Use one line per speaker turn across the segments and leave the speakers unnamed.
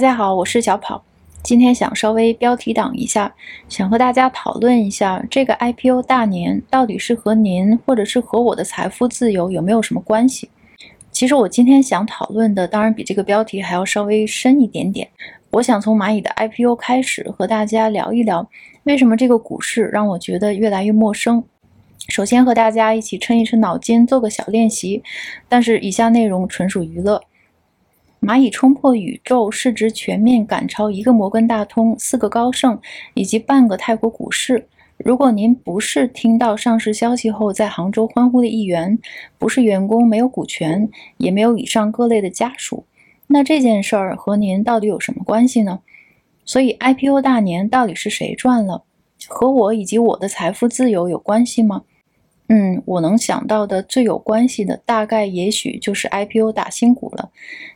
大家好，我是小跑，今天想稍微标题党一下，想和大家讨论一下这个 IPO 大年到底是和您或者是和我的财富自由有没有什么关系？其实我今天想讨论的，当然比这个标题还要稍微深一点点。我想从蚂蚁的 IPO 开始和大家聊一聊，为什么这个股市让我觉得越来越陌生。首先和大家一起抻一抻脑筋，做个小练习，但是以下内容纯属娱乐。蚂蚁冲破宇宙市值全面赶超一个摩根大通、四个高盛以及半个泰国股市。如果您不是听到上市消息后在杭州欢呼的一员，不是员工没有股权，也没有以上各类的家属，那这件事儿和您到底有什么关系呢？所以 IPO 大年到底是谁赚了？和我以及我的财富自由有关系吗？嗯，我能想到的最有关系的，大概也许就是 IPO 打新股了。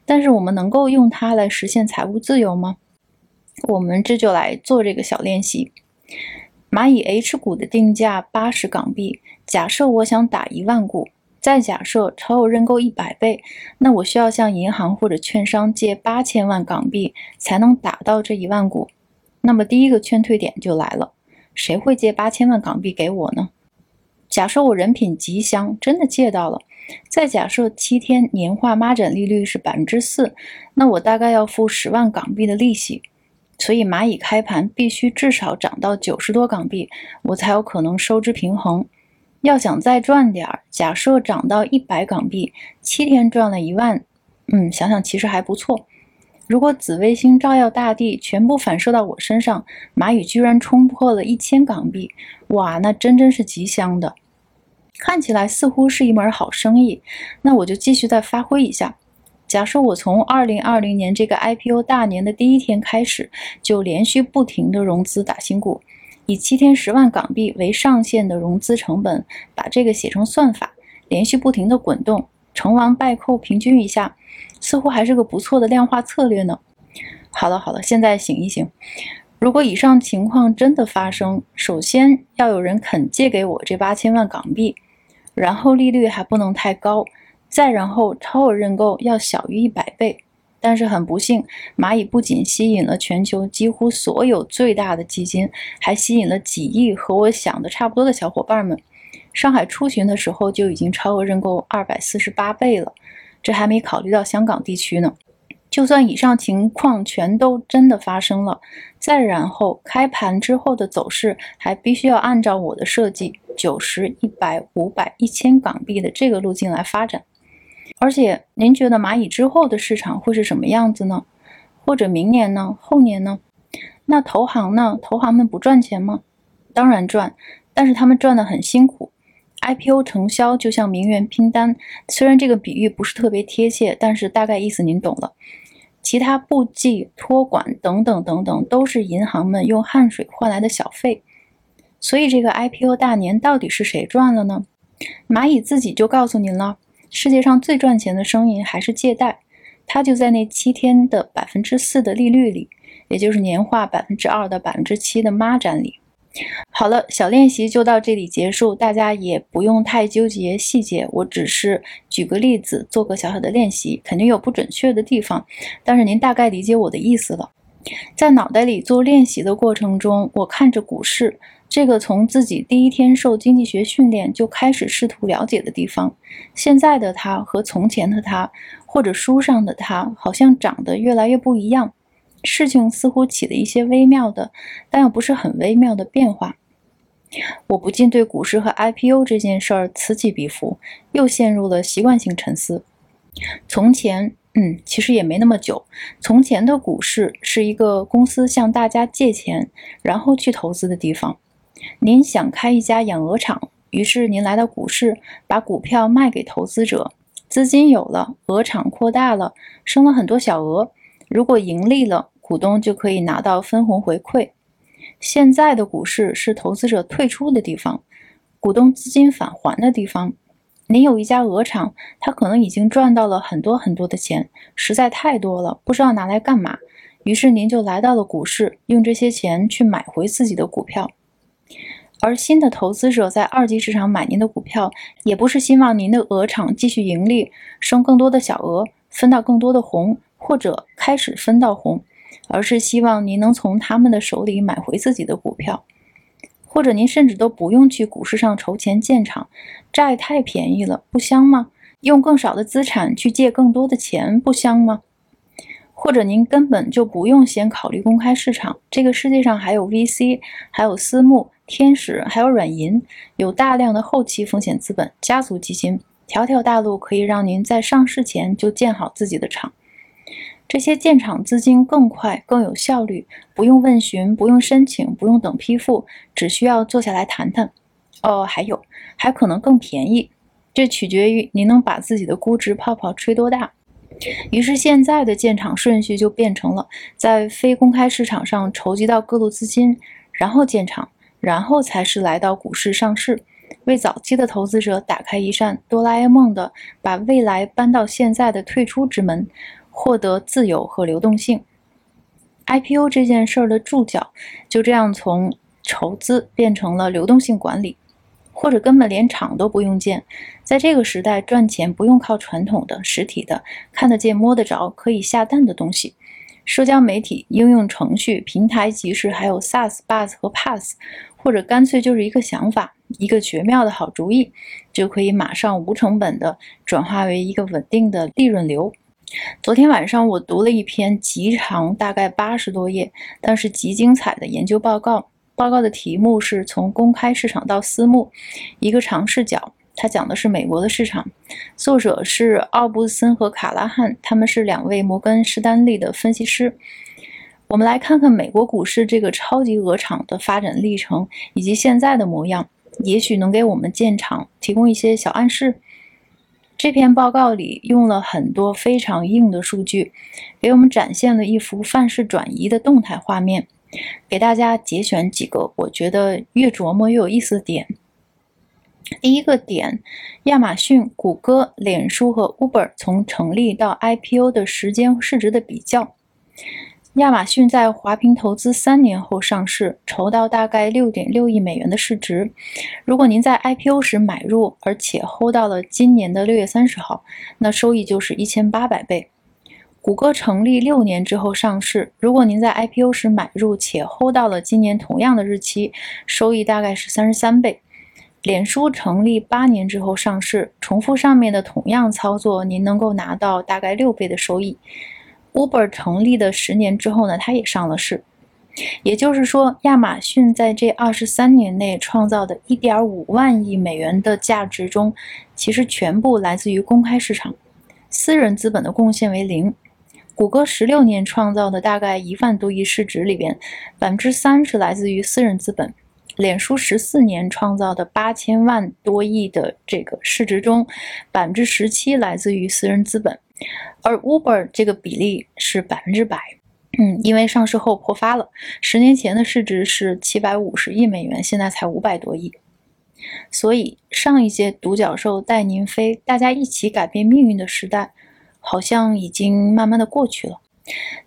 但是我们能够用它来实现财务自由吗？我们这就来做这个小练习。蚂蚁 H 股的定价八十港币，假设我想打一万股，再假设超额认购一百倍，那我需要向银行或者券商借八千万港币才能打到这一万股。那么第一个劝退点就来了，谁会借八千万港币给我呢？假设我人品极香，真的借到了。再假设七天年化孖展利率是百分之四，那我大概要付十万港币的利息。所以蚂蚁开盘必须至少涨到九十多港币，我才有可能收支平衡。要想再赚点儿，假设涨到一百港币，七天赚了一万，嗯，想想其实还不错。如果紫微星照耀大地，全部反射到我身上，蚂蚁居然冲破了一千港币，哇，那真真是极香的。看起来似乎是一门好生意，那我就继续再发挥一下。假设我从二零二零年这个 IPO 大年的第一天开始，就连续不停的融资打新股，以七天十万港币为上限的融资成本，把这个写成算法，连续不停的滚动，成王败寇，平均一下，似乎还是个不错的量化策略呢。好了好了，现在醒一醒。如果以上情况真的发生，首先要有人肯借给我这八千万港币。然后利率还不能太高，再然后超额认购要小于一百倍。但是很不幸，蚂蚁不仅吸引了全球几乎所有最大的基金，还吸引了几亿和我想的差不多的小伙伴们。上海出巡的时候就已经超额认购二百四十八倍了，这还没考虑到香港地区呢。就算以上情况全都真的发生了，再然后开盘之后的走势还必须要按照我的设计。九十、一百、五百、一千港币的这个路径来发展，而且您觉得蚂蚁之后的市场会是什么样子呢？或者明年呢？后年呢？那投行呢？投行们不赚钱吗？当然赚，但是他们赚的很辛苦。IPO 承销就像名媛拼单，虽然这个比喻不是特别贴切，但是大概意思您懂了。其他部记、托管等等等等，都是银行们用汗水换来的小费。所以这个 IPO 大年到底是谁赚了呢？蚂蚁自己就告诉您了，世界上最赚钱的生意还是借贷，它就在那七天的百分之四的利率里，也就是年化百分之二到百分之七的孖展里。好了，小练习就到这里结束，大家也不用太纠结细节，我只是举个例子，做个小小的练习，肯定有不准确的地方，但是您大概理解我的意思了。在脑袋里做练习的过程中，我看着股市。这个从自己第一天受经济学训练就开始试图了解的地方，现在的他和从前的他，或者书上的他，好像长得越来越不一样。事情似乎起了一些微妙的，但又不是很微妙的变化。我不禁对股市和 IPO 这件事儿此起彼伏，又陷入了习惯性沉思。从前，嗯，其实也没那么久。从前的股市是一个公司向大家借钱，然后去投资的地方。您想开一家养鹅场，于是您来到股市，把股票卖给投资者，资金有了，鹅场扩大了，生了很多小鹅。如果盈利了，股东就可以拿到分红回馈。现在的股市是投资者退出的地方，股东资金返还的地方。您有一家鹅场，他可能已经赚到了很多很多的钱，实在太多了，不知道拿来干嘛。于是您就来到了股市，用这些钱去买回自己的股票。而新的投资者在二级市场买您的股票，也不是希望您的鹅场继续盈利，生更多的小鹅，分到更多的红，或者开始分到红，而是希望您能从他们的手里买回自己的股票，或者您甚至都不用去股市上筹钱建厂，债太便宜了，不香吗？用更少的资产去借更多的钱，不香吗？或者您根本就不用先考虑公开市场，这个世界上还有 VC，还有私募、天使，还有软银，有大量的后期风险资本、家族基金，条条大路可以让您在上市前就建好自己的厂。这些建厂资金更快、更有效率，不用问询，不用申请，不用等批复，只需要坐下来谈谈。哦，还有，还可能更便宜，这取决于您能把自己的估值泡泡吹多大。于是，现在的建厂顺序就变成了在非公开市场上筹集到各路资金，然后建厂，然后才是来到股市上市，为早期的投资者打开一扇哆啦 A 梦的把未来搬到现在的退出之门，获得自由和流动性。IPO 这件事儿的注脚就这样从筹资变成了流动性管理。或者根本连厂都不用建，在这个时代赚钱不用靠传统的实体的看得见摸得着可以下蛋的东西，社交媒体、应用程序、平台即时，还有 SaaS、Buzz 和 Pass，或者干脆就是一个想法，一个绝妙的好主意，就可以马上无成本的转化为一个稳定的利润流。昨天晚上我读了一篇极长，大概八十多页，但是极精彩的研究报告。报告的题目是从公开市场到私募，一个长视角。它讲的是美国的市场，作者是奥布森和卡拉汉，他们是两位摩根士丹利的分析师。我们来看看美国股市这个超级鹅厂的发展历程以及现在的模样，也许能给我们建厂提供一些小暗示。这篇报告里用了很多非常硬的数据，给我们展现了一幅范式转移的动态画面。给大家节选几个我觉得越琢磨越有意思的点。第一个点，亚马逊、谷歌、脸书和 Uber 从成立到 IPO 的时间市值的比较。亚马逊在华平投资三年后上市，筹到大概六点六亿美元的市值。如果您在 IPO 时买入，而且 hold 到了今年的六月三十号，那收益就是一千八百倍。谷歌成立六年之后上市，如果您在 IPO 时买入且 hold 到了今年同样的日期，收益大概是三十三倍。脸书成立八年之后上市，重复上面的同样操作，您能够拿到大概六倍的收益。Uber 成立的十年之后呢，它也上了市。也就是说，亚马逊在这二十三年内创造的一点五万亿美元的价值中，其实全部来自于公开市场，私人资本的贡献为零。谷歌十六年创造的大概一万多亿市值里边，百分之三是来自于私人资本；脸书十四年创造的八千万多亿的这个市值中，百分之十七来自于私人资本，而 Uber 这个比例是百分之百。嗯，因为上市后破发了，十年前的市值是七百五十亿美元，现在才五百多亿。所以上一届独角兽带您飞，大家一起改变命运的时代。好像已经慢慢的过去了。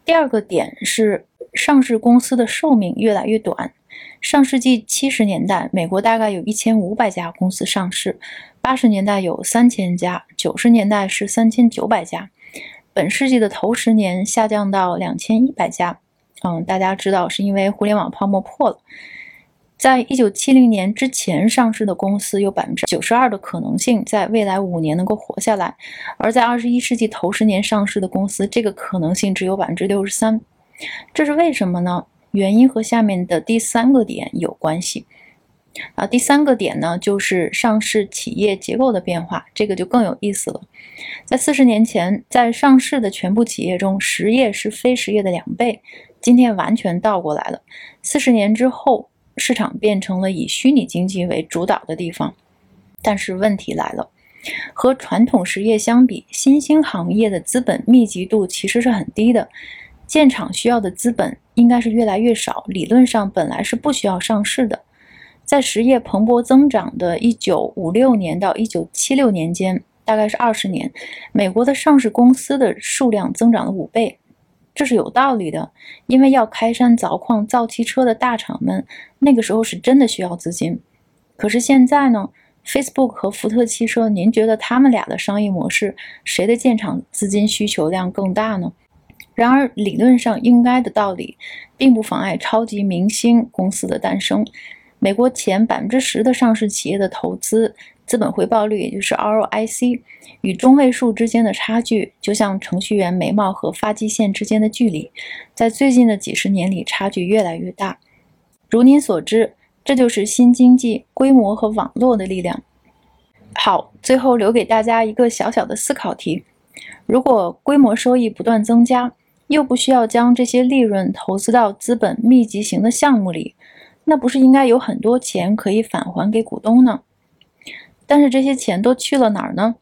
第二个点是，上市公司的寿命越来越短。上世纪七十年代，美国大概有一千五百家公司上市，八十年代有三千家，九十年代是三千九百家，本世纪的头十年下降到两千一百家。嗯，大家知道是因为互联网泡沫破了。在一九七零年之前上市的公司有百分之九十二的可能性在未来五年能够活下来，而在二十一世纪头十年上市的公司，这个可能性只有百分之六十三。这是为什么呢？原因和下面的第三个点有关系。啊，第三个点呢，就是上市企业结构的变化，这个就更有意思了。在四十年前，在上市的全部企业中，实业是非实业的两倍，今天完全倒过来了。四十年之后。市场变成了以虚拟经济为主导的地方，但是问题来了，和传统实业相比，新兴行业的资本密集度其实是很低的，建厂需要的资本应该是越来越少，理论上本来是不需要上市的。在实业蓬勃增长的1956年到1976年间，大概是二十年，美国的上市公司的数量增长了五倍。这是有道理的，因为要开山凿矿、造汽车的大厂们，那个时候是真的需要资金。可是现在呢？Facebook 和福特汽车，您觉得他们俩的商业模式，谁的建厂资金需求量更大呢？然而，理论上应该的道理，并不妨碍超级明星公司的诞生。美国前百分之十的上市企业的投资资本回报率，也就是 ROIC，与中位数之间的差距，就像程序员眉毛和发际线之间的距离，在最近的几十年里，差距越来越大。如您所知，这就是新经济规模和网络的力量。好，最后留给大家一个小小的思考题：如果规模收益不断增加，又不需要将这些利润投资到资本密集型的项目里，那不是应该有很多钱可以返还给股东呢？但是这些钱都去了哪儿呢？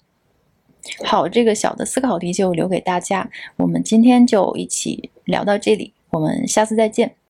好，这个小的思考题就留给大家。我们今天就一起聊到这里，我们下次再见。